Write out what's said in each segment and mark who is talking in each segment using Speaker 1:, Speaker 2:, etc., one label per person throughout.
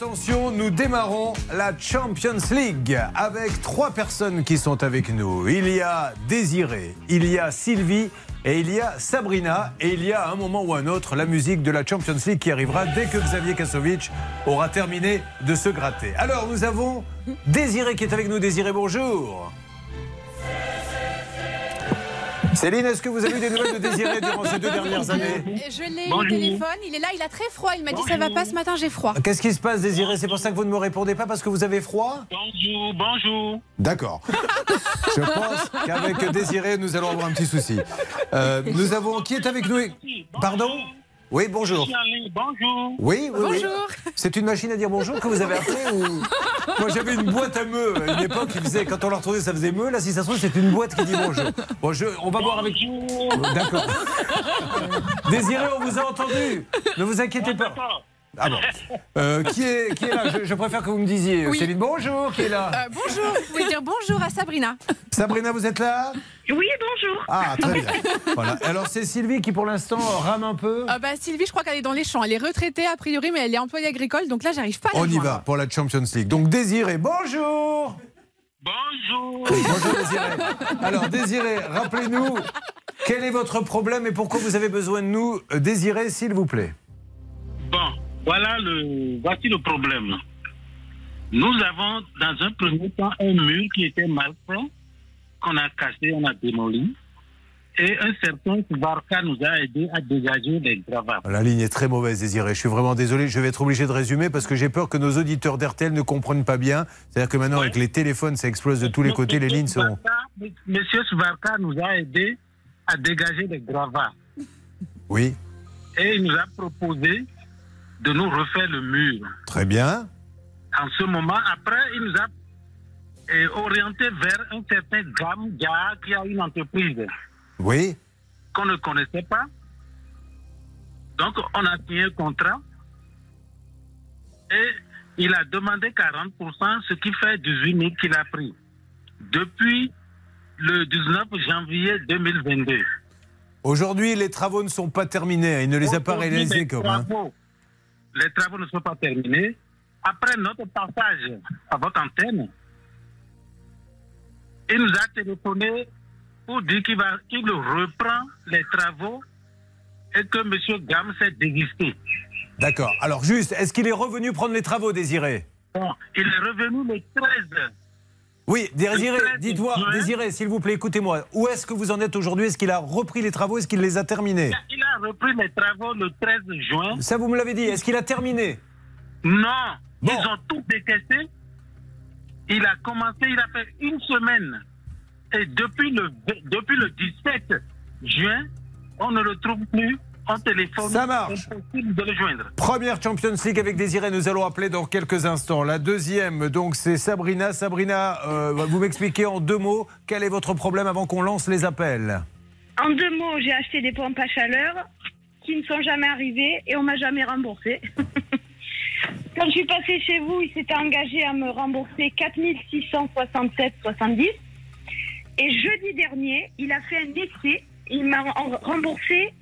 Speaker 1: Attention, nous démarrons la Champions League avec trois personnes qui sont avec nous. Il y a Désiré, il y a Sylvie et il y a Sabrina. Et il y a un moment ou un autre la musique de la Champions League qui arrivera dès que Xavier Kasovic aura terminé de se gratter. Alors nous avons Désiré qui est avec nous. Désiré, bonjour. Céline, est-ce que vous avez eu des nouvelles de Désiré durant ces deux dernières années
Speaker 2: Je l'ai au téléphone, il est là, il a très froid. Il m'a dit ça va pas ce matin, j'ai froid.
Speaker 1: Qu'est-ce qui se passe, Désiré? C'est pour ça que vous ne me répondez pas parce que vous avez froid?
Speaker 3: Bonjour, bonjour.
Speaker 1: D'accord. Je pense qu'avec Désiré, nous allons avoir un petit souci. Euh, nous avons. Qui est avec nous? Pardon? Oui, bonjour.
Speaker 3: Bonjour.
Speaker 1: Oui, oui,
Speaker 2: Bonjour.
Speaker 1: C'est une machine à dire bonjour que vous avez appelé ou... Moi, j'avais une boîte à meux à une époque qui faisait, quand on la retrouvait, ça faisait meux. Là, si ça se trouve, c'est une boîte qui dit bonjour. Bon, je... on va voir avec. D'accord. Désiré, on vous a entendu. Ne vous inquiétez pas. Ah bon. Euh, qui, est, qui est là? Je, je préfère que vous me disiez.
Speaker 2: Oui.
Speaker 1: Céline, bonjour, qui est là?
Speaker 2: Euh, bonjour, vous pouvez dire bonjour à Sabrina.
Speaker 1: Sabrina, vous êtes là?
Speaker 4: Oui, bonjour.
Speaker 1: Ah, très bien. Voilà. Alors, c'est Sylvie qui, pour l'instant, rame un peu?
Speaker 2: Euh, bah, Sylvie, je crois qu'elle est dans les champs. Elle est retraitée a priori, mais elle est employée agricole, donc là, j'arrive pas à la
Speaker 1: On y va pour la Champions League. Donc, Désiré, bonjour
Speaker 3: Bonjour.
Speaker 1: Bonjour Désiré. Alors Désiré, rappelez-nous, quel est votre problème et pourquoi vous avez besoin de nous Euh, Désiré, s'il vous plaît?
Speaker 3: Bon, voilà le, voici le problème. Nous avons, dans un premier temps, un mur qui était mal fait, qu'on a cassé, on a démoli. Et un certain Varka nous a aidé à dégager les gravats.
Speaker 1: La ligne est très mauvaise, Désiré. Je suis vraiment désolé. Je vais être obligé de résumer parce que j'ai peur que nos auditeurs d'RTL ne comprennent pas bien. C'est-à-dire que maintenant, avec les téléphones, ça explose de tous les côtés. Les lignes sont.
Speaker 3: Monsieur Svarka nous a aidé à dégager les gravats.
Speaker 1: Oui,
Speaker 3: Et il nous a proposé de nous refaire le mur.
Speaker 1: très bien.
Speaker 3: en ce moment. Après, il nous a euh, orienté vers un certain Gam Dia qui a une entreprise
Speaker 1: Oui,
Speaker 3: qu'on ne connaissait pas. Donc, on a signé un contrat et il a demandé 40%, ce qui fait 18 000 qu'il a pris. Depuis le 19 janvier 2022.
Speaker 1: aujourd'hui, les travaux ne sont pas terminés. Il ne les a pas réalisés
Speaker 3: les
Speaker 1: comme. hein.
Speaker 3: Les travaux ne sont pas terminés. Après notre passage à votre antenne, il nous a téléphoné pour dire qu'il reprend les travaux et que M. Gam s'est désisté.
Speaker 1: D'accord. Alors, juste, est-ce qu'il est revenu prendre les travaux, Désiré?
Speaker 3: Bon, il est revenu le 13.
Speaker 1: Oui, Désiré,
Speaker 3: Le 13
Speaker 1: dites-moi. Désiré, s'il vous plaît, écoutez-moi. Où est-ce que vous en êtes aujourd'hui? Est-ce qu'il a repris les travaux? Est-ce qu'il les a terminés?
Speaker 3: Il a repris les travaux le 13 juin.
Speaker 1: Ça, vous me l'avez dit. Est-ce qu'il a terminé?
Speaker 3: Non,
Speaker 1: Bon.
Speaker 3: ils ont tout décaissé. Il a commencé, il a fait une semaine. Et depuis le, depuis le 17 juin, on ne le trouve plus en téléphone.
Speaker 1: Ça marche.
Speaker 3: Impossible de le joindre.
Speaker 1: Première Champions League avec Désiré, nous allons appeler dans quelques instants. La deuxième, donc, c'est Sabrina. Sabrina, euh, vous m'expliquez en deux mots quel est votre problème avant qu'on lance les appels.
Speaker 4: En deux mots, j'ai acheté des pompes à chaleur qui ne sont jamais arrivées et on m'a jamais remboursé. Quand je suis passée chez vous, il s'était engagé à me rembourser 4667,70. Et jeudi dernier, il a fait un essai. Il m'a rem- remboursé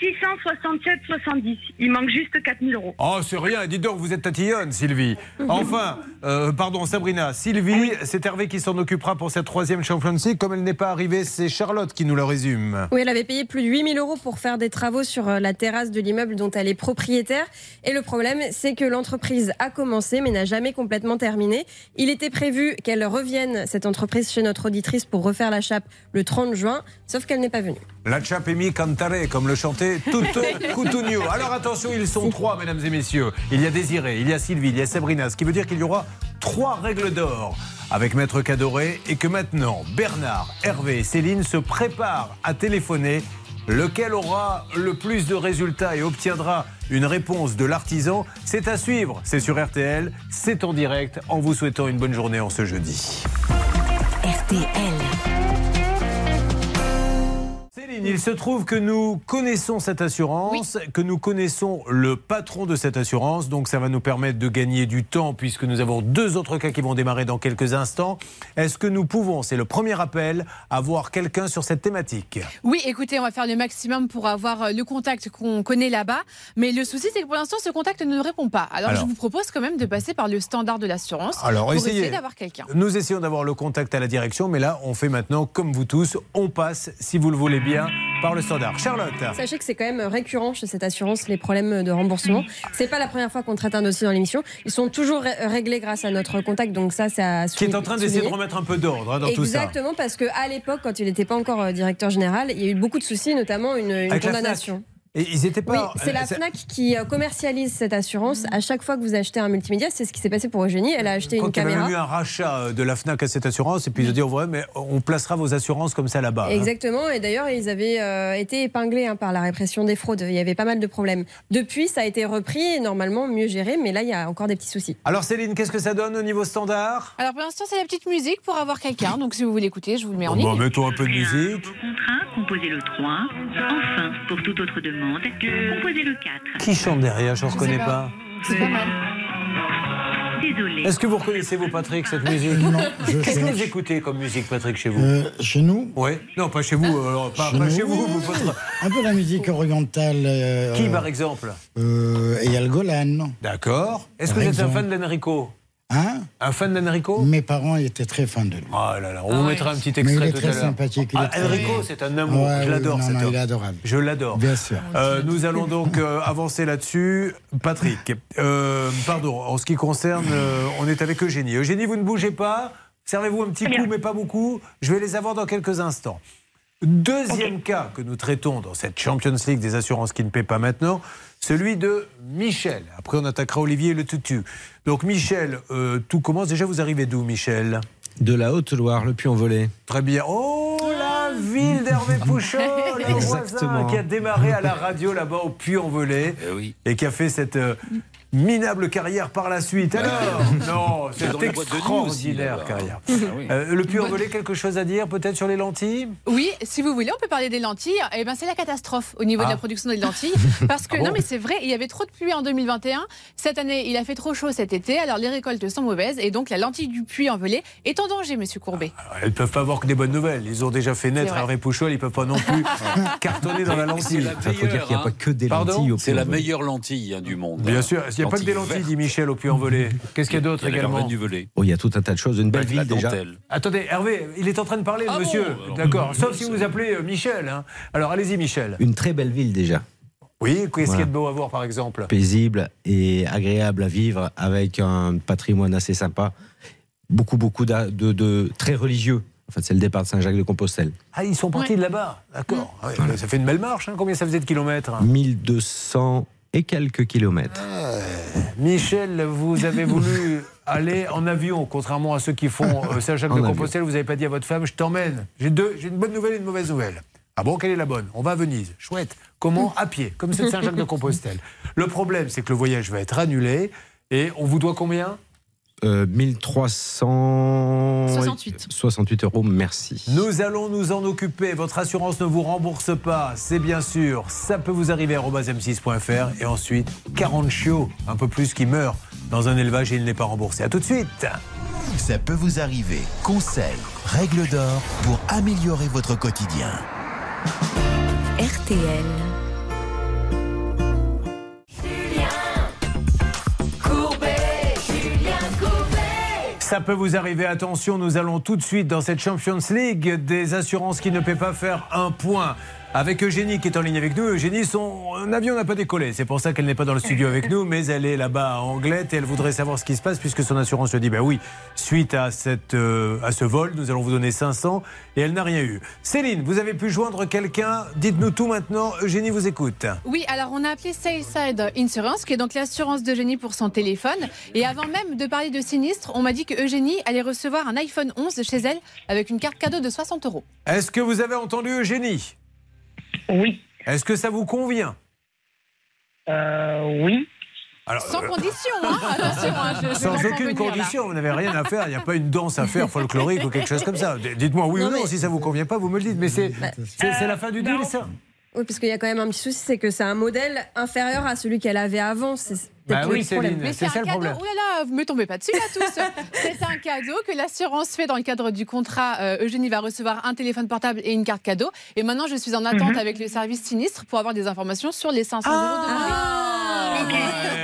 Speaker 4: 667,70. Il manque juste 4000 euros.
Speaker 1: Oh, c'est rien. Dites donc, vous êtes tatillonne, Sylvie. Enfin, euh, pardon, Sabrina. Sylvie, c'est Hervé qui s'en occupera pour cette troisième Champions League. Comme elle n'est pas arrivée, c'est Charlotte qui nous le résume.
Speaker 5: Oui, elle avait payé plus de 8000 euros pour faire des travaux sur euh, la terrasse de l'immeuble dont elle est propriétaire. Et le problème, c'est que l'entreprise a commencé mais n'a jamais complètement terminé. Il était prévu qu'elle revienne, cette entreprise, chez notre auditrice pour refaire la chape le 30 juin, sauf qu'elle n'est pas venue.
Speaker 1: La Chapemi Cantare, comme le chantait Tutto Cutugno. Alors attention, ils sont trois, mesdames et messieurs. Il y a Désiré, il y a Sylvie, il y a Sabrina, ce qui veut dire qu'il y aura trois règles d'or avec Maître Cadoré et que maintenant Bernard, Hervé et Céline se préparent à téléphoner. Lequel aura le plus de résultats et obtiendra une réponse de l'artisan? C'est à suivre. C'est sur RTL, c'est en direct, en vous souhaitant une bonne journée en ce jeudi.
Speaker 6: RTL.
Speaker 1: Il se trouve que nous connaissons cette assurance, que nous connaissons le patron de cette assurance, donc ça va nous permettre de gagner du temps puisque nous avons deux autres cas qui vont démarrer dans quelques instants. Est-ce que nous pouvons, c'est le premier appel, avoir quelqu'un sur cette thématique?
Speaker 2: Oui, écoutez, on va faire le maximum pour avoir euh, le contact qu'on connaît là-bas. Mais le souci, c'est que pour l'instant, ce contact ne répond pas. Alors,
Speaker 1: Alors.
Speaker 2: je vous propose quand même de passer par le standard de l'assurance
Speaker 1: Alors,
Speaker 2: pour
Speaker 1: essayez.
Speaker 2: essayer d'avoir quelqu'un.
Speaker 1: Nous essayons d'avoir le contact à la direction, mais là, on fait maintenant, comme vous tous, on passe, si vous le voulez bien, par le standard. Charlotte
Speaker 5: Sachez que c'est quand même récurrent chez cette assurance les problèmes de remboursement. C'est pas la première fois qu'on traite un dossier dans l'émission. Ils sont toujours ré- réglés grâce à notre contact, donc ça, c'est à
Speaker 1: qui est en train d'essayer de remettre un peu d'ordre hein, dans tout ça.
Speaker 5: Exactement, parce qu'à l'époque, quand il n'était pas encore euh, directeur général, il y a eu beaucoup de soucis, notamment une, condamnation.
Speaker 1: Et ils étaient
Speaker 5: Oui,
Speaker 1: pas.
Speaker 5: c'est la FNAC qui euh, commercialise cette assurance. À chaque fois que vous achetez un multimédia, c'est ce qui s'est passé pour Eugénie. Elle a acheté
Speaker 1: Quand
Speaker 5: une
Speaker 1: il y a
Speaker 5: caméra.
Speaker 1: eu un rachat euh, de la FNAC à cette assurance, et puis ils ont dit, ouais, mais on placera vos assurances comme ça là-bas. hein.
Speaker 5: Exactement, et d'ailleurs ils avaient euh, été épinglés hein, par la répression des fraudes. Il y avait pas mal de problèmes. Depuis, ça a été repris, et normalement mieux géré, mais là il y a encore des petits soucis.
Speaker 1: Alors Céline, qu'est-ce que ça donne au niveau standard?
Speaker 2: Alors, pour l'instant, c'est la petite musique pour avoir quelqu'un. Donc, si vous voulez écouter, je vous le mets en
Speaker 1: Bon,
Speaker 2: ligne.
Speaker 1: mettons un peu de musique.
Speaker 6: Vos contrats, composez le 3. Enfin, pour toute autre demande, composez le 4.
Speaker 1: Qui chante derrière Je ne reconnais
Speaker 2: pas. C'est pas mal.
Speaker 6: Désolé.
Speaker 1: Est-ce que vous reconnaissez, vous, Patrick, cette musique Qu'est-ce que vous écoutez comme musique, Patrick, chez vous
Speaker 7: Euh, chez nous,
Speaker 1: Oui Non, pas chez vous. alors, pas,
Speaker 7: Chez
Speaker 1: pas
Speaker 7: nous,
Speaker 1: chez vous.
Speaker 7: oui.
Speaker 1: vous, votre-
Speaker 7: un peu la musique orientale. euh,
Speaker 1: Qui, par exemple
Speaker 7: euh, Et il y a le Golan.
Speaker 1: D'accord. Est-ce que vous êtes un fan d'Enrico
Speaker 7: Hein
Speaker 1: Un fan d'Enrico
Speaker 7: Mes parents étaient très fans de lui.
Speaker 1: Oh là là, on
Speaker 2: Ah
Speaker 1: vous mettra un petit
Speaker 7: Mais il
Speaker 1: extrait
Speaker 7: est
Speaker 1: tout
Speaker 7: très sympathique. il est
Speaker 1: Ah,
Speaker 7: très-
Speaker 1: Enrico, c'est un amour.
Speaker 7: Ouais,
Speaker 1: Je l'adore, cet homme.
Speaker 7: il est adorable.
Speaker 1: Je l'adore.
Speaker 7: Bien sûr.
Speaker 1: Euh, nous allons donc euh, avancer là-dessus. Patrick, euh, pardon, en ce qui concerne, euh, on est avec Eugénie. Eugénie, vous ne bougez pas. Servez-vous un petit coup, mais pas beaucoup. Je vais les avoir dans quelques instants. Deuxième cas que nous traitons dans cette Champions League des assurances qui ne paient pas maintenant, celui de Michel. Après, on attaquera Olivier et le tutu. Donc, Michel, euh, tout commence. Déjà, vous arrivez d'où, Michel?
Speaker 8: De la Haute-Loire, le Puy-en-Velay.
Speaker 1: Très bien. Oh, la ville d'Hervé Pouchot, le voisin
Speaker 8: Exactement.
Speaker 1: qui a démarré à la radio là-bas au Puy-en-Velay
Speaker 9: Eh oui.
Speaker 1: et qui a fait cette euh, minable carrière par la suite. Alors, non, c'est extraordinaire carrière.
Speaker 9: Ah oui.
Speaker 1: Euh, le Puy-en-Velay, quelque chose à dire peut-être sur les lentilles?
Speaker 2: Oui, si vous voulez, on peut parler des lentilles. Eh ben, c'est la catastrophe au niveau de
Speaker 1: Ah.
Speaker 2: la production des lentilles. Parce que,
Speaker 1: Ah bon
Speaker 2: non, mais c'est vrai, il y avait trop de pluie en 2021. Cette année, il a fait trop chaud cet été, alors les récoltes sont mauvaises. Et donc, la lentille du puits en velay est en danger, monsieur Courbet.
Speaker 1: Alors, Elles ne peuvent pas avoir que des bonnes nouvelles. Ils ont déjà fait naître. Hervé Pouchol, ils ne peuvent pas non plus cartonner dans la lentille.
Speaker 9: la
Speaker 8: Il faut dire qu'il n'y a
Speaker 9: meilleure,
Speaker 8: pas
Speaker 9: hein.
Speaker 8: que des
Speaker 1: Pardon?
Speaker 8: lentilles au
Speaker 9: C'est la
Speaker 8: Puy-en-Velay.
Speaker 9: meilleure lentille hein, du monde.
Speaker 1: Bien sûr, il n'y a pas que des
Speaker 9: Lentilles
Speaker 1: dit Michel, au Puy-en-Velay. Qu'est-ce qu'il y a d'autre également
Speaker 9: du Velay.
Speaker 8: Oh, il y a tout un tas de choses. Une belle ville déjà.
Speaker 1: Attendez, Hervé, il est en train de parler, le
Speaker 9: Ah
Speaker 1: monsieur.
Speaker 9: bon
Speaker 1: D'accord. Sauf si vous vous appelez euh, Michel. hein. Alors allez-y, Michel.
Speaker 8: Une très belle ville déjà.
Speaker 1: Oui, qu'est-ce qu'il y a
Speaker 8: Voilà.
Speaker 1: de beau à voir, par exemple?
Speaker 8: Paisible et agréable à vivre avec un patrimoine assez sympa. Beaucoup, beaucoup de, de très religieux. En fait, c'est le départ de Saint-Jacques-de-Compostelle.
Speaker 1: Ah, ils sont partis de là-bas. D'accord. Ouais, Ça fait une belle marche. hein. Combien ça faisait de kilomètres
Speaker 8: 1200 et quelques kilomètres.
Speaker 1: Michel, vous avez voulu aller en avion, contrairement à ceux qui font euh, Saint-Jacques-de-Compostelle. Vous n'avez pas dit à votre femme, je t'emmène. J'ai deux, j'ai une bonne nouvelle et une mauvaise nouvelle. Ah bon, quelle est la bonne? On va à Venise. Chouette. Comment? À pied, comme c'est de Saint-Jacques-de-Compostelle. Le problème, c'est que le voyage va être annulé. Et on vous doit combien?
Speaker 8: Euh, 1368
Speaker 2: 68.
Speaker 8: 68 euros, merci.
Speaker 1: Nous allons nous en occuper. Votre assurance ne vous rembourse pas, c'est bien sûr. Ça peut vous arriver à m6.fr. Et ensuite, 40 chiots, un peu plus, qui meurent dans un élevage et il n'est pas remboursé. A tout de suite.
Speaker 10: Ça peut vous arriver. Conseils, règles d'or pour améliorer votre quotidien.
Speaker 11: RTL.
Speaker 1: Ça peut vous arriver, attention, nous allons tout de suite dans cette Champions League des assurances qui ne paient pas faire un point. Avec Eugénie qui est en ligne avec nous. Eugénie, son avion n'a pas décollé. C'est pour ça qu'elle n'est pas dans le studio avec nous, mais elle est là-bas à Anglette et elle voudrait savoir ce qui se passe puisque son assurance lui dit ben oui, suite à, cette, euh, à ce vol, nous allons vous donner 500 et elle n'a rien eu. Céline, vous avez pu joindre quelqu'un. Dites-nous tout maintenant. Eugénie vous écoute.
Speaker 2: Oui, alors on a appelé Sailside Insurance, qui est donc l'assurance d'Eugénie pour son téléphone. Et avant même de parler de sinistre, on m'a dit que Eugénie allait recevoir un iPhone 11 de chez elle avec une carte cadeau de 60 euros.
Speaker 1: Est-ce que vous avez entendu Eugénie?
Speaker 4: Oui.
Speaker 1: Est-ce que ça vous convient?
Speaker 4: Euh, oui.
Speaker 1: Alors,
Speaker 2: Sans
Speaker 1: euh,
Speaker 2: condition, hein attention, hein, je, je
Speaker 1: Sans aucune
Speaker 2: venir, là.
Speaker 1: condition, vous n'avez rien à faire, il n'y a pas une danse à faire folklorique ou quelque chose comme ça. Dites-moi oui
Speaker 5: Non,
Speaker 1: ou non,
Speaker 5: mais-
Speaker 1: si ça vous convient pas, vous me le dites. Mais c'est c'est- c'est la fin du deal, ça?
Speaker 5: Oui, parce qu'il y a quand même un petit souci, c'est que c'est un modèle inférieur à celui qu'elle avait avant. C'est
Speaker 1: Bah oui, ça
Speaker 2: un
Speaker 1: le
Speaker 2: cadeau.
Speaker 1: problème.
Speaker 2: Oh là là, vous me tombez pas dessus là tous. c'est un cadeau que l'assurance fait dans le cadre du contrat. Euh, Eugénie va recevoir un téléphone portable et une carte cadeau. Et maintenant, je suis en attente
Speaker 1: Mhm.
Speaker 2: avec le service sinistre pour avoir des informations sur les 500 euros de
Speaker 1: Ah, ouais,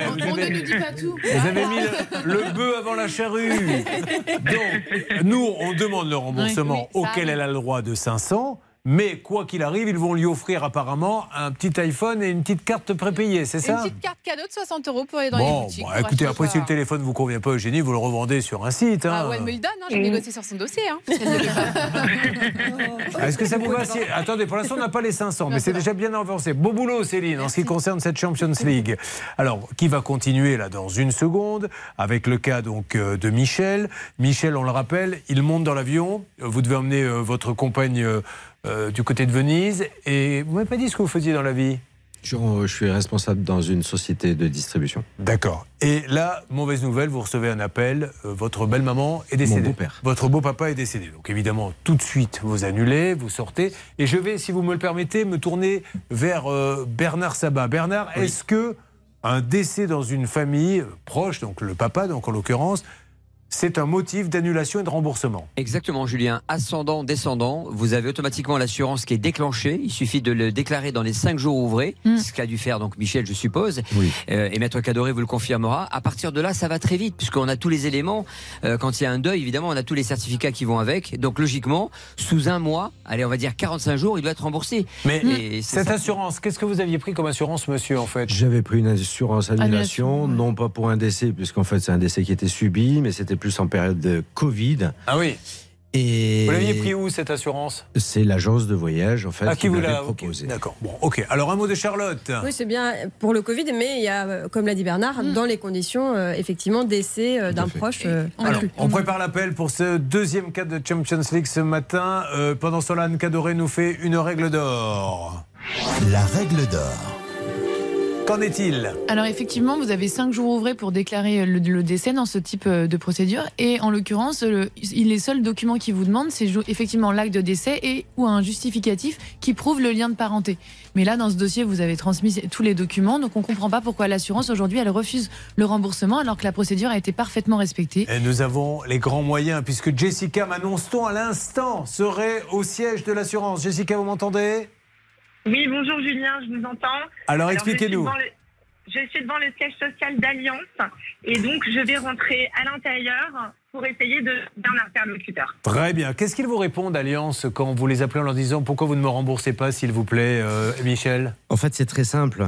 Speaker 2: on,
Speaker 1: vous
Speaker 2: on
Speaker 1: avez-
Speaker 2: ne nous dit pas tout.
Speaker 1: Vous avez mis le, le bœuf avant la charrue. Donc, nous, on demande le remboursement
Speaker 2: Oui, oui, ça
Speaker 1: auquel
Speaker 2: arrive.
Speaker 1: elle a le droit de 500. Mais quoi qu'il arrive, ils vont lui offrir apparemment un petit iPhone et une petite carte prépayée, c'est
Speaker 2: Une
Speaker 1: ça
Speaker 2: petite carte cadeau de 60 euros pour aller dans les
Speaker 1: Bon,
Speaker 2: boutiques.
Speaker 1: bah,
Speaker 2: pour
Speaker 1: écoutez, après, si le téléphone vous convient pas, Eugénie, vous le revendez sur un site.
Speaker 2: Ah
Speaker 1: hein.
Speaker 2: ouais, elle me le donne, hein, j'ai
Speaker 4: Mm.
Speaker 2: négocié sur son dossier. Hein, ne.
Speaker 1: Ah, Est-ce que ça vous va si... Attendez, pour l'instant, on n'a pas les 500, mais c'est déjà bien avancé. Beau boulot, Céline, en ce qui concerne cette Champions League. Alors, qui va continuer là dans une seconde avec le cas donc euh, de Michel. Michel, on le rappelle, il monte dans l'avion. Vous devez emmener euh, votre compagne euh, euh, du côté de Venise. Et vous m'avez pas dit ce que vous faisiez dans la vie?
Speaker 8: Je, je suis responsable dans une société de distribution.
Speaker 1: D'accord. Et là, mauvaise nouvelle, vous recevez un appel. euh, votre belle-maman est décédée.
Speaker 8: Mon beau-père.
Speaker 1: Votre beau-papa est décédé. Donc évidemment, tout de suite, vous annulez, vous sortez. Et je vais, si vous me le permettez, me tourner vers euh, Bernard Sabat. Bernard, est-ce que un décès dans une famille proche, donc le papa, donc en l'occurrence, c'est un motif d'annulation et de remboursement
Speaker 11: Exactement, Julien. Ascendant, descendant, vous avez automatiquement l'assurance qui est déclenchée. Il suffit de le déclarer dans les cinq jours ouvrés,
Speaker 2: Mm.
Speaker 11: ce qu'a dû faire donc Michel, je suppose.
Speaker 8: Oui.
Speaker 11: Euh, et Maître Cadoré vous le confirmera. À partir de là, ça va très vite, puisqu'on a tous les éléments. Euh, quand il y a un deuil, évidemment, on a tous les certificats qui vont avec. Donc logiquement, sous un mois, allez, on va dire 45 jours, il doit être remboursé.
Speaker 1: Mais
Speaker 11: Et c'est
Speaker 1: cette
Speaker 11: ça.
Speaker 1: assurance, qu'est-ce que vous aviez pris comme assurance, monsieur, en fait?
Speaker 8: J'avais pris une assurance annulation,
Speaker 2: Annulation,
Speaker 8: non pas pour un décès, puisqu'en fait c'est un décès qui était subi, mais c'était plus en période de Covid.
Speaker 1: Ah oui.
Speaker 8: Et
Speaker 1: Vous l'aviez pris où, cette assurance?
Speaker 8: C'est l'agence de voyage en fait
Speaker 1: À
Speaker 8: qui
Speaker 1: qui vous l'a
Speaker 8: proposé.
Speaker 1: D'accord. Bon, ok. Alors, un mot de Charlotte.
Speaker 5: Oui, c'est bien pour le Covid, mais il y a, euh, comme l'a dit Bernard,
Speaker 2: Mm.
Speaker 5: dans les conditions, euh, effectivement, décès euh, d'un proche. euh,
Speaker 1: Alors, on prépare l'appel pour ce deuxième cas de Champions League ce matin. Euh, pendant ce temps, Anne Cadoré nous fait une règle d'or.
Speaker 10: La règle d'or.
Speaker 1: Qu'en est-il
Speaker 12: Alors effectivement, vous avez cinq jours ouvrés pour déclarer le, le décès dans ce type euh, de procédure. Et en l'occurrence, le- les seuls documents qui vous demandent, c'est effectivement l'acte de décès et ou un justificatif qui prouve le lien de parenté. Mais là, dans ce dossier, vous avez transmis tous les documents, donc on ne comprend pas pourquoi l'assurance aujourd'hui elle refuse le remboursement alors que la procédure a été parfaitement respectée.
Speaker 1: Et nous avons les grands moyens puisque Jessica, m'annonce-t-on à l'instant, serait au siège de l'assurance. Jessica, vous m'entendez?
Speaker 13: Oui, bonjour Julien, je vous entends.
Speaker 1: Alors, expliquez-nous.
Speaker 13: Je suis devant le siège social d'Alliance et donc je vais rentrer à l'intérieur pour essayer de d'un interlocuteur.
Speaker 1: Très bien. Qu'est-ce qu'ils vous répondent, Alliance, quand vous les appelez en leur disant pourquoi vous ne me remboursez pas, s'il vous plaît, euh, Michel?
Speaker 8: En fait, c'est très simple.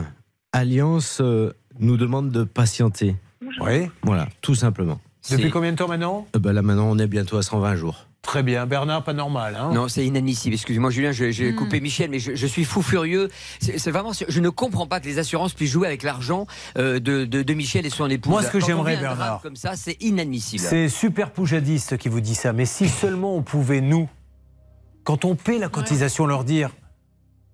Speaker 8: Alliance euh, nous demande de patienter.
Speaker 1: Oui.
Speaker 8: Voilà, tout simplement.
Speaker 1: Depuis combien de temps maintenant?
Speaker 8: Euh, ben Là maintenant, on est bientôt à 120 jours.
Speaker 1: Très bien. Bernard, pas normal. Hein
Speaker 11: Non, c'est inadmissible. Excusez-moi, Julien, je- j'ai coupé Michel, mais je, je suis fou furieux. C'est vraiment, je ne comprends pas que les assurances puissent jouer avec l'argent euh, de, de, de Michel et son épouse.
Speaker 1: Moi, ce que j'aimerais, Bernard,
Speaker 11: comme ça, c'est inadmissible.
Speaker 1: C'est super poujadiste qui vous dit ça. Mais si seulement on pouvait, nous, quand on paie la cotisation, leur dire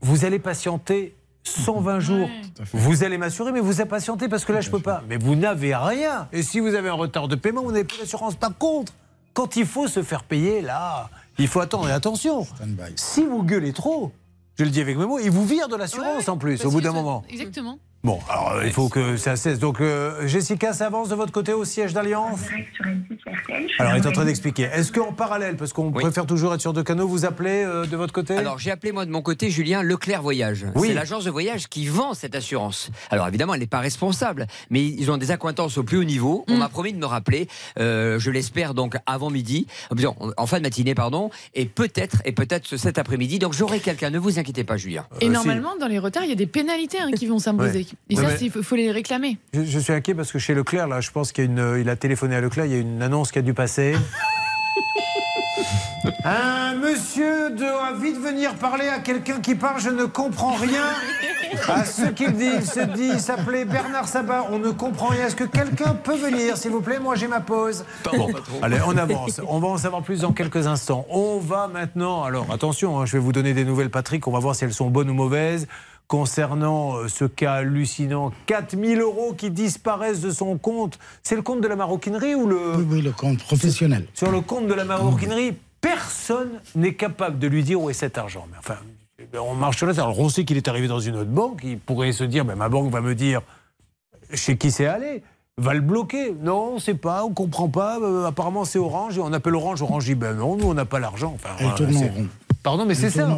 Speaker 1: vous allez patienter 120 jours. Vous allez m'assurer, mais vous allez patienter parce que là, je peux pas. Mais vous n'avez rien. Et si vous avez un retard de paiement, vous n'avez plus d'assurance. Par contre, quand il faut se faire payer, là, il faut attendre. Et attention, si vous gueulez trop, je le dis avec mes mots, ils vous virent de l'assurance en plus, au bout d'un moment.
Speaker 12: Exactement.
Speaker 1: Bon, alors euh, il faut que ça cesse. Donc, euh, Jessica, ça avance de votre côté au siège d'Alliance Alors, il est en train d'expliquer. Est-ce qu'en parallèle, parce qu'on préfère toujours être sur deux canaux, vous appelez euh, de votre côté?
Speaker 11: Alors j'ai appelé moi de mon côté Julien Leclerc Voyage.
Speaker 1: Oui.
Speaker 11: C'est l'agence de voyage qui vend cette assurance. Alors évidemment elle n'est pas responsable, mais ils ont des accointances au plus haut niveau.
Speaker 1: Mm.
Speaker 11: On m'a promis de me rappeler, euh, je l'espère donc avant midi, euh, en- en fin de matinée pardon, et peut-être et peut-être cet après-midi. Donc j'aurai quelqu'un. Ne vous inquiétez pas Julien.
Speaker 12: Et normalement, dans les retards, il y a des pénalités hein, qui vont s'imposer.
Speaker 1: Ouais.
Speaker 12: Et
Speaker 1: Ouais,
Speaker 12: ça, il faut, faut les réclamer.
Speaker 1: Je, je suis inquiet parce que chez Leclerc, là, je pense qu'il a une, il a téléphoné à Leclerc, il y a une annonce qui a dû passer. Un monsieur doit vite venir parler à quelqu'un qui parle, je ne comprends rien à ce qu'il dit. Il se dit, il s'appelait Bernard Sabat, on ne comprend rien. Est-ce que quelqu'un peut venir, s'il vous plaît? Moi, j'ai ma pause. Bon, allez, on avance. On va en savoir plus dans quelques instants. On va maintenant, alors attention, hein, je vais vous donner des nouvelles, Patrick, on va voir si elles sont bonnes ou mauvaises. Concernant euh, ce cas hallucinant. 4000 euros qui disparaissent de son compte. C'est le compte de la maroquinerie ou le...
Speaker 7: Oui, oui, le compte professionnel.
Speaker 1: Sur le compte de la maroquinerie, personne n'est capable de lui dire où est cet argent. Mais enfin, on marche là. Alors on sait qu'il est arrivé dans une autre banque. Il pourrait se dire, ma banque va me dire chez qui c'est allé. Va le bloquer. Non, on ne sait pas, on ne comprend pas. Euh, apparemment, c'est Orange. Et on appelle Orange. Orange dit, ben non, nous, on n'a pas l'argent. Enfin,
Speaker 7: Elle
Speaker 1: voilà,
Speaker 7: tourne en
Speaker 1: c'est-
Speaker 7: rond.
Speaker 1: Pardon, mais c'est ça.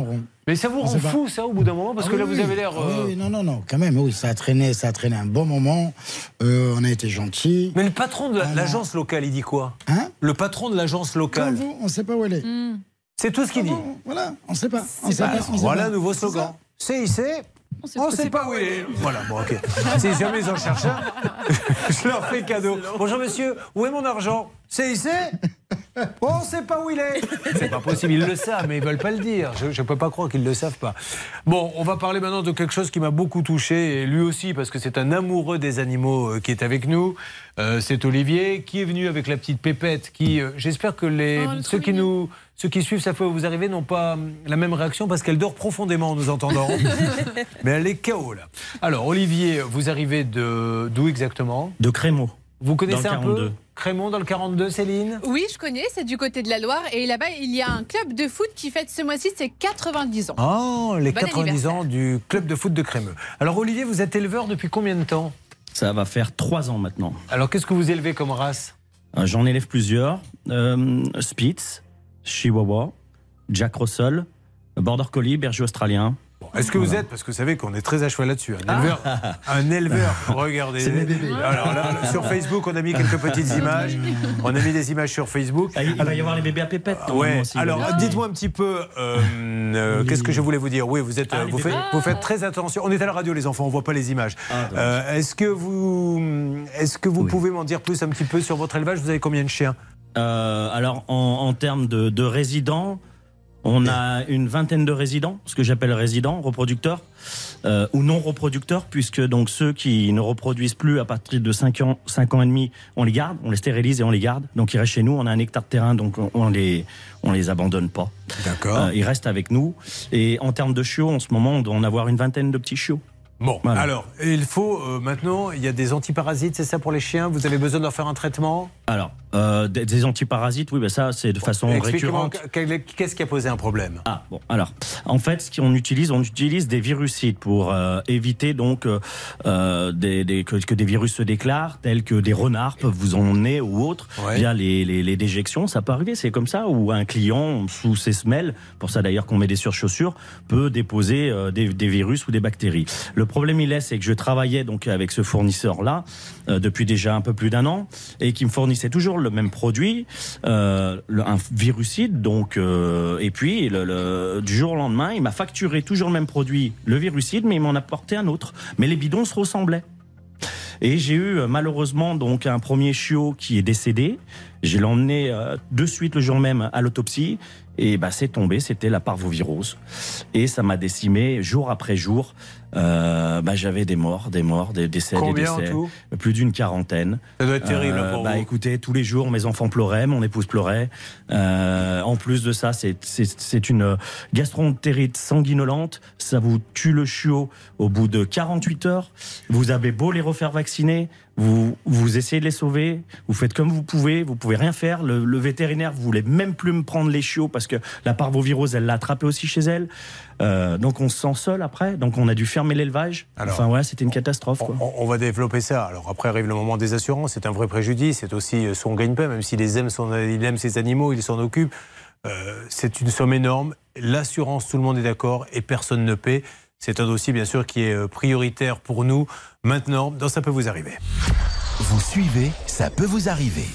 Speaker 1: Mais ça vous
Speaker 7: On
Speaker 1: rend fou, ça, au bout d'un moment Parce
Speaker 7: Ah
Speaker 1: que là, vous avez l'air.
Speaker 7: Ah
Speaker 1: euh,
Speaker 7: oui, non, non, non, quand même, oui, ça a traîné, ça a traîné un bon moment. Euh, on a été gentils.
Speaker 1: Mais le patron de l'agence locale, il dit quoi?
Speaker 7: Hein?
Speaker 1: Le patron de l'agence
Speaker 7: Comme
Speaker 1: locale.
Speaker 7: vous, on ne sait pas où elle est.
Speaker 1: C'est tout ce qu'il dit.
Speaker 7: Bon, voilà, on ne sait pas. On sait pas, on sait
Speaker 1: voilà un nouveau
Speaker 7: C'est
Speaker 1: slogan. CIC, on ne sait pas où il est. Voilà, bon, ok. Si jamais ils en cherchent un, je leur fais cadeau. Bonjour monsieur, où est mon argent? CIC On ne sait pas où il est. C'est pas possible, ils le savent, mais ils veulent pas le dire. Je ne peux pas croire qu'ils ne le savent pas. Bon, on va parler maintenant de quelque chose qui m'a beaucoup touché, et lui aussi, parce que c'est un amoureux des animaux euh, qui est avec nous. Euh, c'est Olivier, qui est venu avec la petite pépette, qui, euh, j'espère que les,
Speaker 12: Oh,
Speaker 1: ceux qui nous ceux qui suivent ça fois où vous arrivez n'ont pas hum, la même réaction parce qu'elle dort profondément en nous entendant. Mais elle est KO là. Alors Olivier, vous arrivez de d'où exactement?
Speaker 14: De Crémaux.
Speaker 1: Vous connaissez
Speaker 14: Dans le
Speaker 1: un peu
Speaker 14: 42.
Speaker 1: Crémont dans le 42, Céline?
Speaker 2: Oui, je connais, c'est du côté de la Loire. Et là-bas, il y a un club de foot qui fête ce mois-ci ses 90 ans.
Speaker 1: Oh, les
Speaker 2: Bon
Speaker 1: 90
Speaker 2: anniversaire.
Speaker 1: ans du club de foot de Crémeux. Alors Olivier, vous êtes éleveur depuis combien de temps?
Speaker 14: Ça va faire trois ans maintenant.
Speaker 1: Alors qu'est-ce que vous élevez comme race?
Speaker 14: Euh, J'en élève plusieurs. Euh, Spitz, Chihuahua, Jack Russell, Border Collie, Berger australien.
Speaker 1: Est-ce que vous êtes, parce que vous savez qu'on est très à cheval là-dessus, un éleveur, un éleveur, regardez.
Speaker 14: C'est mes bébés.
Speaker 1: Alors là, sur Facebook, on a mis quelques petites images. On a mis des images sur Facebook.
Speaker 14: Ah, il va y avoir les bébés à pépette.
Speaker 1: Ouais.
Speaker 14: aussi,
Speaker 1: Alors, dites-moi un petit peu, euh, euh, qu'est-ce que je voulais vous dire? Oui, vous êtes,
Speaker 14: Ah,
Speaker 1: euh, vous, faites, vous faites très attention. On est à la radio, les enfants, on voit pas les images.
Speaker 14: Ah.
Speaker 1: Euh, est-ce que vous, est-ce que vous
Speaker 14: Oui.
Speaker 1: pouvez m'en dire plus un petit peu sur votre élevage? Vous avez combien de chiens?
Speaker 14: Euh, alors, en, en termes de, de résidents, on a une vingtaine de résidents, ce que j'appelle résidents, reproducteurs, euh, ou non reproducteurs, puisque donc ceux qui ne reproduisent plus à partir de 5 ans, 5 ans et demi, on les garde, on les stérilise et on les garde. Donc ils restent chez nous, on a un hectare de terrain, donc on- les, on les abandonne pas.
Speaker 1: D'accord.
Speaker 14: Euh, ils restent avec nous. Et en termes de chiots, en ce moment, on doit en avoir une vingtaine de petits chiots.
Speaker 1: Bon,
Speaker 14: Voilà.
Speaker 1: alors, il faut euh, maintenant, il y a des antiparasites, c'est ça pour les chiens? Vous avez besoin de leur faire un traitement?
Speaker 14: Alors, euh, des, des antiparasites, oui, ben ça, c'est de façon récurrente.
Speaker 1: qu'est-ce qui a posé un problème?
Speaker 14: Ah bon, alors en fait, ce qu'on utilise, on utilise des virucides pour euh, éviter donc des, des- que, que des virus se déclarent, tels que des renards peuvent vous emmener ou autres
Speaker 1: Ouais.
Speaker 14: via les, les, les déjections. Ça peut arriver, c'est comme ça. Ou un client sous ses semelles, pour ça d'ailleurs qu'on met des surchaussures, peut déposer des, des virus ou des bactéries. Le problème il est, c'est que je travaillais donc avec ce fournisseur là depuis déjà un peu plus d'un an et qui me fournissait toujours le même produit, euh, un virucide. Donc euh, et puis le, le- du jour au lendemain, il m'a facturé toujours le même produit, le virucide, mais il m'en a apporté un autre. Mais les bidons se ressemblaient. Et j'ai eu euh, malheureusement donc un premier chiot qui est décédé. Je l'ai emmené euh, de suite le jour même à l'autopsie. Et bah, c'est tombé, c'était la parvovirose. Et ça m'a décimé jour après jour. Euh, bah, J'avais des morts, des morts, des décès,
Speaker 1: Combien
Speaker 14: des décès.
Speaker 1: tout?
Speaker 14: Plus d'une quarantaine.
Speaker 1: Ça doit être terrible
Speaker 14: Euh,
Speaker 1: pour
Speaker 14: bah,
Speaker 1: vous.
Speaker 14: Écoutez, tous les jours, mes enfants pleuraient, mon épouse pleurait. Euh, en plus de ça, c'est- une gastroentérite sanguinolente. Ça vous tue le chiot au bout de 48 heures. Vous avez beau les refaire vacciner, vous, vous essayez de les sauver, vous faites comme vous pouvez, vous pouvez rien faire. Le, le vétérinaire vous voulez même plus me prendre les chiots parce que la parvovirose, elle l'a attrapé aussi chez elle. Euh, donc on se sent seul après, donc on a dû fermer l'élevage. Enfin ouais, c'était une catastrophe. Quoi.
Speaker 1: On, on va développer ça. Alors après arrive le moment des assurances. C'est un vrai préjudice. C'est aussi euh, son gagne-pain. Même s'il les aime, son, il aime ses animaux, il s'en occupe. Euh, c'est une somme énorme. L'assurance, tout le monde est d'accord et personne ne paie. C'est un dossier, bien sûr, qui est prioritaire pour nous. Maintenant, dans Ça peut vous arriver.
Speaker 10: Vous suivez, ça peut vous arriver.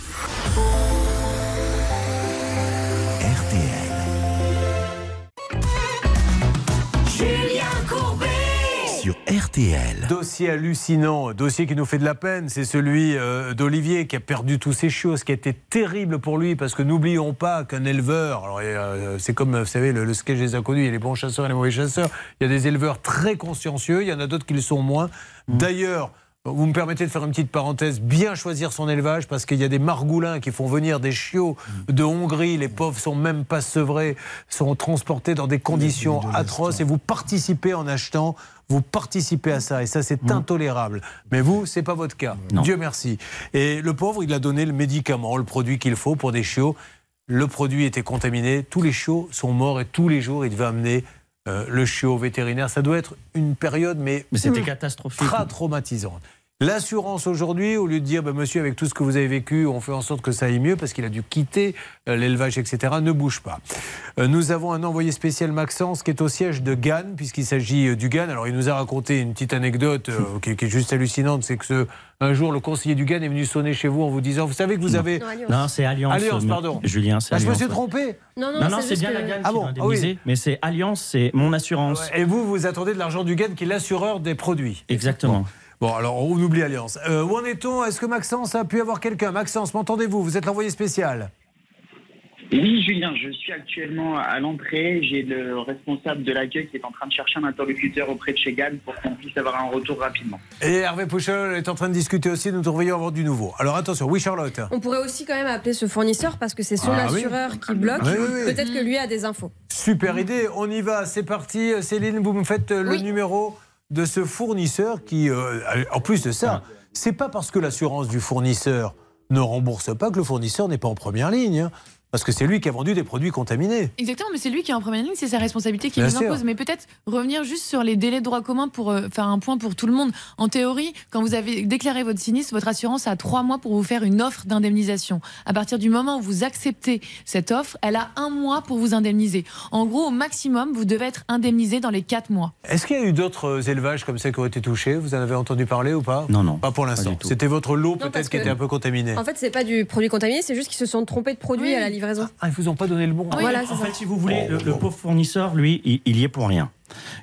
Speaker 10: RTL.
Speaker 1: Dossier hallucinant, dossier qui nous fait de la peine, c'est celui euh, d'Olivier qui a perdu tous ses chiots, ce qui a été terrible pour lui, parce que n'oublions pas qu'un éleveur, alors euh, c'est comme, vous savez, le, le sketch des inconnus, il y a les bons chasseurs et les mauvais chasseurs, il y a des éleveurs très consciencieux, il y en a d'autres qui le sont moins. D'ailleurs, Vous me permettez de faire une petite parenthèse, bien choisir son élevage parce qu'il y a des margoulins qui font venir des chiots de Hongrie. Les pauvres sont même pas sevrés, sont transportés dans des conditions atroces et vous participez en achetant. Vous participez à ça et ça c'est intolérable. Mais vous, c'est pas votre cas. Dieu merci. Et le pauvre, il a donné le médicament, le produit qu'il faut pour des chiots. Le produit était contaminé, tous les chiots sont morts et tous les jours il devait amener euh, le chiot vétérinaire. Ça doit être une période, mais,
Speaker 14: Mais c'était catastrophique.
Speaker 1: Très traumatisante. L'assurance aujourd'hui, au lieu de dire, bah, monsieur, avec tout ce que vous avez vécu, on fait en sorte que ça aille mieux parce qu'il a dû quitter euh, l'élevage, etc., ne bouge pas. Euh, nous avons un envoyé spécial Maxence qui est au siège de Gannes, puisqu'il s'agit euh, du Gannes. Alors, il nous a raconté une petite anecdote euh, qui, qui est juste hallucinante c'est que ce- un jour, le conseiller du Gannes est venu sonner chez vous en vous disant, vous savez que vous avez.
Speaker 14: Non, c'est Alliance.
Speaker 1: Alliance, pardon.
Speaker 14: Julien, c'est
Speaker 1: Ah, je me suis trompé
Speaker 5: Non,
Speaker 14: Non, non, c'est bien la gamme
Speaker 1: Ah
Speaker 14: qui
Speaker 1: bon,
Speaker 14: m'a
Speaker 1: ah oui.
Speaker 14: mais c'est Alliance, c'est mon assurance.
Speaker 1: Et vous, vous attendez de l'argent du Gannes qui est l'assureur des produits.
Speaker 14: Exactement.
Speaker 1: Bon, alors on oublie Alliance. Euh, où en est-on? Est-ce que Maxence a pu avoir quelqu'un? Maxence, m'entendez-vous? Vous êtes l'envoyé spécial.
Speaker 15: Oui, Julien, je suis actuellement à l'entrée. J'ai le responsable de l'accueil qui est en train de chercher un interlocuteur auprès de chez Gann pour qu'on puisse avoir un retour rapidement.
Speaker 1: Et Hervé Pouchol est en train de discuter aussi, nous devrions avoir du nouveau. Alors attention, oui Charlotte
Speaker 5: On pourrait aussi quand même appeler ce fournisseur parce que c'est son
Speaker 1: Ah oui.
Speaker 5: assureur qui bloque.
Speaker 1: Oui, oui, oui.
Speaker 5: Peut-être que lui a des infos.
Speaker 1: Super idée, on y va, c'est parti. Céline, vous me faites le numéro de ce fournisseur qui, euh, en plus de ça, c'est pas parce que l'assurance du fournisseur ne rembourse pas que le fournisseur n'est pas en première ligne. Parce que c'est lui qui a vendu des produits contaminés.
Speaker 12: Exactement, mais c'est lui qui est en première ligne, c'est sa responsabilité qui nous impose. Mais peut-être revenir juste sur les délais de droit commun pour euh, faire un point pour tout le monde. En théorie, quand vous avez déclaré votre sinistre, votre assurance a trois mois pour vous faire une offre d'indemnisation. À partir du moment où vous acceptez cette offre, elle a un mois pour vous indemniser. En gros, au maximum, vous devez être indemnisé dans les quatre mois.
Speaker 1: Est-ce qu'il y a eu d'autres euh, élevages comme ça qui ont été touchés? Vous en avez entendu parler ou pas?
Speaker 14: Non, non.
Speaker 1: Pas pour l'instant. C'était votre lot peut-être qui était un peu contaminé.
Speaker 5: En fait, c'est pas du produit contaminé, c'est juste qu'ils se sont trompés de produit à la livraison.
Speaker 1: Ah, ils vous ont pas donné le bon.
Speaker 5: Voilà,
Speaker 14: en
Speaker 5: ça.
Speaker 14: fait, si vous voulez, le, le pauvre fournisseur, lui, il, il y est pour rien.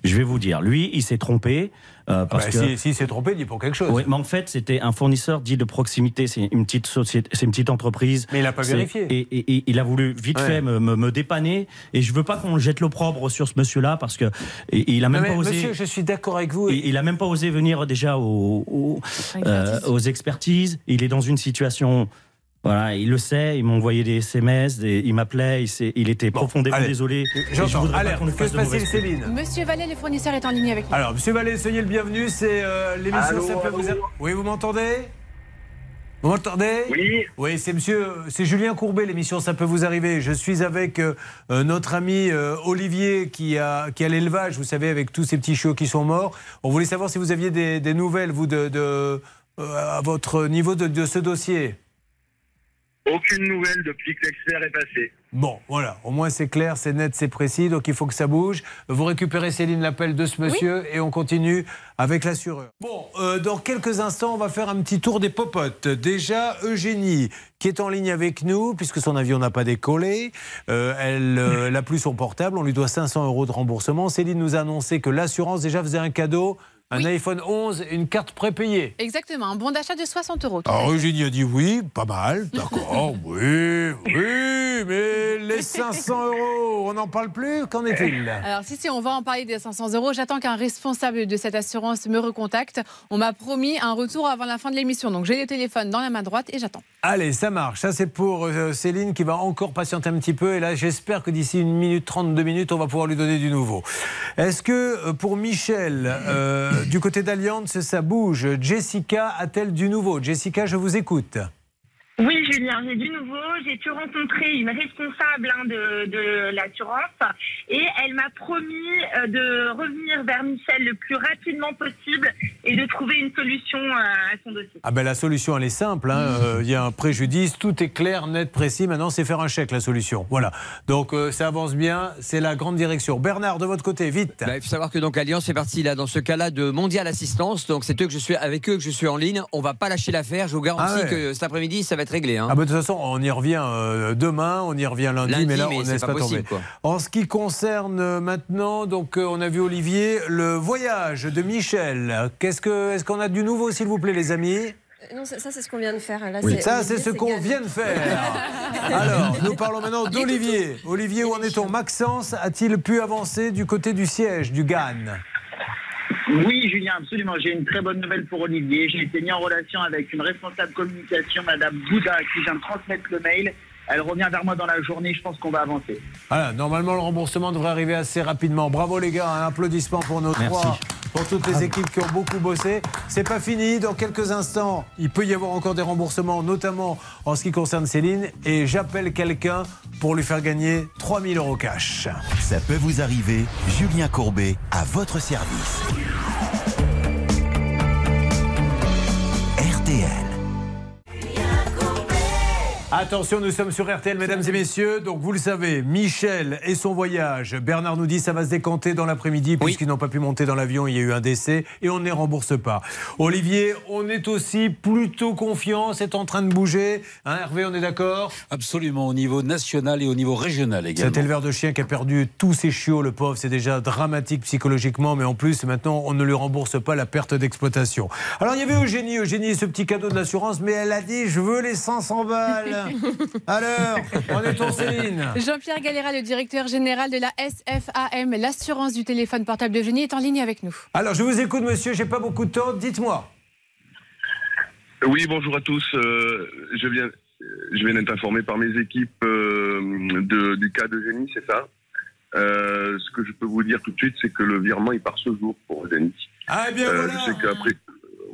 Speaker 14: Je vais vous dire, lui, il s'est trompé. euh, parce
Speaker 1: Bah,
Speaker 14: que...
Speaker 1: si- S'il s'est trompé, il dit pour quelque chose.
Speaker 14: Oui, mais en fait, c'était un fournisseur dit de proximité. C'est une petite société, c'est une petite entreprise.
Speaker 1: Mais il a pas vérifié.
Speaker 14: Et, et- et il a voulu vite
Speaker 1: Ouais.
Speaker 14: fait me, me- me dépanner. Et je veux pas qu'on jette l'opprobre sur ce monsieur-là parce que et- il a même
Speaker 1: Non,
Speaker 14: pas osé.
Speaker 1: Monsieur, je suis d'accord avec vous.
Speaker 14: Il, il a même pas osé venir déjà aux, aux, euh, aux expertises. Il est dans une situation. Voilà, il le sait. Il m'a envoyé des SMS, des- il m'appelait. Il, était profondément
Speaker 1: allez.
Speaker 14: désolé. Je
Speaker 1: J'entends.
Speaker 14: voudrais pas
Speaker 1: Alerte,
Speaker 14: qu'on fasse
Speaker 1: se
Speaker 14: de.
Speaker 1: Céline
Speaker 2: Monsieur Vallée, le fournisseur est en ligne avec nous.
Speaker 1: Alors, Monsieur Vallée, soyez le bienvenu. C'est euh, l'émission
Speaker 3: Allô,
Speaker 1: Ça peut
Speaker 3: allô
Speaker 1: vous. Oui, vous m'entendez? Vous m'entendez?
Speaker 3: Oui.
Speaker 1: Oui, c'est Monsieur, c'est Julien Courbet. L'émission Ça peut vous arriver. Je suis avec euh, euh, notre ami euh, Olivier qui a qui a l'élevage. Vous savez, avec tous ces petits chiots qui sont morts. On voulait savoir si vous aviez des, des nouvelles, vous, de, de- euh, à votre niveau de, de ce dossier.
Speaker 3: Aucune nouvelle depuis que l'expert est passé.
Speaker 1: Bon, voilà, au moins c'est clair, c'est net, c'est précis, donc il faut que ça bouge. Vous récupérez Céline l'appel de ce monsieur et on continue avec l'assureur. Bon, euh, dans quelques instants, on va faire un petit tour des popotes. Déjà, Eugénie, qui est en ligne avec nous, puisque son avion n'a pas décollé, euh, elle euh, n'a plus son portable, on lui doit 500 euros de remboursement. Céline nous a annoncé que l'assurance déjà faisait un cadeau, un iPhone 11 et une carte prépayée.
Speaker 2: Exactement, un bon d'achat de 60 euros.
Speaker 1: Alors
Speaker 2: fait.
Speaker 1: Eugénie a dit oui, pas mal, d'accord, oui, oui, mais les 500 euros, on n'en parle plus, qu'en est-il?
Speaker 2: Alors si, si, on va en parler des 500 euros. J'attends qu'un responsable de cette assurance me recontacte. On m'a promis un retour avant la fin de l'émission. Donc j'ai le téléphone dans la main droite et j'attends.
Speaker 1: Allez, ça marche. Ça, c'est pour euh, Céline qui va encore patienter un petit peu. Et là, j'espère que d'ici une minute, 32 minutes, on va pouvoir lui donner du nouveau. Est-ce que euh, pour Michel, euh, du côté d'Alliance, ça bouge Jessica a-t-elle du nouveau? Jessica, je vous écoute.
Speaker 13: Oui, Julien, j'ai du nouveau. J'ai pu rencontrer une responsable hein, de, de l'assurance et elle m'a promis euh, de revenir vers Michel le plus rapidement possible et de trouver une solution euh, à son dossier.
Speaker 1: Ah ben la solution elle est simple, hein. Euh, il y a un préjudice, tout est clair, net, précis. Maintenant c'est faire un chèque la solution. Voilà. Donc euh, ça avance bien, c'est la grande direction. Bernard de votre côté, vite.
Speaker 11: Bah, il faut savoir que donc Alliance fait partie là dans ce cas-là de Mondial Assistance. Donc c'est eux que je suis avec eux que je suis en ligne. On va pas lâcher l'affaire. Je vous garantis
Speaker 1: Ah ouais.
Speaker 11: que cet après-midi ça va être réglé. Hein.
Speaker 1: Ah bah, de toute façon, on y revient euh, demain, on y revient lundi,
Speaker 11: Lundi,
Speaker 1: mais là,
Speaker 11: mais
Speaker 1: on ne laisse
Speaker 11: pas
Speaker 1: pas,
Speaker 11: possible,
Speaker 1: tomber.
Speaker 11: quoi.
Speaker 1: En ce qui concerne euh, maintenant, donc euh, on a vu Olivier, le voyage de Michel. Qu'est-ce que, est-ce qu'on a du nouveau, s'il vous plaît, les amis?
Speaker 5: Non, ça, ça, c'est ce qu'on vient de faire. Là,
Speaker 1: Oui. Ça,
Speaker 5: Olivier,
Speaker 1: c'est ce qu'on vient de faire. Alors, nous parlons maintenant d'Olivier. Olivier, où en est-on? Maxence a-t-il pu avancer du côté du siège, du GAN
Speaker 15: Oui, Julien, absolument. J'ai une très bonne nouvelle pour Olivier. J'ai été mis en relation avec une responsable communication, Madame Bouddha, à qui je viens de transmettre le mail. Elle revient vers moi dans la journée. Je pense qu'on va avancer.
Speaker 1: Voilà, normalement, le remboursement devrait arriver assez rapidement. Bravo les gars, un applaudissement pour nos
Speaker 14: Merci.
Speaker 1: trois, pour toutes les équipes qui ont beaucoup bossé. C'est pas fini, dans quelques instants, il peut y avoir encore des remboursements, notamment en ce qui concerne Céline. Et j'appelle quelqu'un pour lui faire gagner 3000 euros cash.
Speaker 10: Ça peut vous arriver, Julien Courbet à votre service.
Speaker 1: Attention, nous sommes sur RTL, mesdames et messieurs. Donc, vous le savez, Michel et son voyage. Bernard nous dit ça va se décanter dans l'après-midi, puisqu'ils n'ont pas pu monter dans l'avion. Il y a eu un décès et on ne les rembourse pas. Olivier, on est aussi plutôt confiant. C'est en train de bouger. Hein, Hervé, on est d'accord?
Speaker 9: Absolument, au niveau national et au niveau régional également.
Speaker 1: Cet éleveur de chiens qui a perdu tous ses chiots, le pauvre, c'est déjà dramatique psychologiquement, mais en plus, maintenant, on ne lui rembourse pas la perte d'exploitation. Alors, il y avait Eugénie, Eugénie, ce petit cadeau de l'assurance, mais elle a dit Je veux les 500 balles. Alors, on est en Céline.
Speaker 2: Jean-Pierre Galera, le directeur général de la SFAM, l'assurance du téléphone portable de Génie, est en ligne avec nous.
Speaker 1: Alors, je vous écoute, monsieur, j'ai pas beaucoup de temps, dites-moi.
Speaker 16: Oui, bonjour à tous. Euh, je viens, je viens d'être informé par mes équipes euh, de- du cas de Génie, c'est ça? Euh, ce que je peux vous dire tout de suite, c'est que le virement il part ce jour pour Génie.
Speaker 1: Ah, eh bien,
Speaker 16: Euh,
Speaker 1: voilà.
Speaker 16: Je sais qu'après,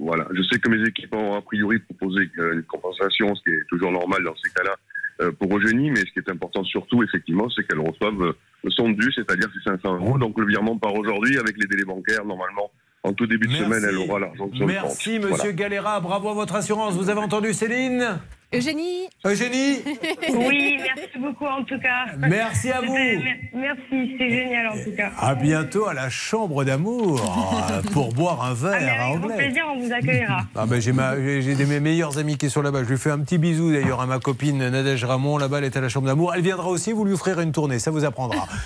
Speaker 16: voilà, je sais que mes équipes ont a priori proposé une compensation, ce qui est toujours normal dans ces cas-là euh, pour Eugénie, mais ce qui est important surtout, effectivement, c'est qu'elles reçoivent euh, son dû, c'est-à-dire ces 500 euros. Donc le virement part aujourd'hui avec les délais bancaires. Normalement, en tout début de
Speaker 1: Merci.
Speaker 16: semaine, elle aura l'argent sur le compte.
Speaker 1: Merci, monsieur
Speaker 16: Voilà.
Speaker 1: Galera. Bravo à votre assurance. Vous avez entendu Céline
Speaker 2: Eugénie
Speaker 1: Eugénie
Speaker 13: Oui, merci beaucoup en tout cas.
Speaker 1: Merci à vous.
Speaker 13: C'était- mer- Merci, c'est génial en tout cas.
Speaker 1: À bientôt à la chambre d'amour euh, pour boire un
Speaker 13: Ah,
Speaker 1: verre
Speaker 13: mais
Speaker 1: à
Speaker 13: avec grand
Speaker 1: anglais.
Speaker 13: plaisir, on vous accueillera.
Speaker 1: Ah ben j'ai ma- mes meilleurs amis qui sont là-bas. Je lui fais un petit bisou d'ailleurs à ma copine Nadège Ramon. Là-bas, elle est à la chambre d'amour. Elle viendra aussi. Vous lui offrirez une tournée. Ça vous apprendra.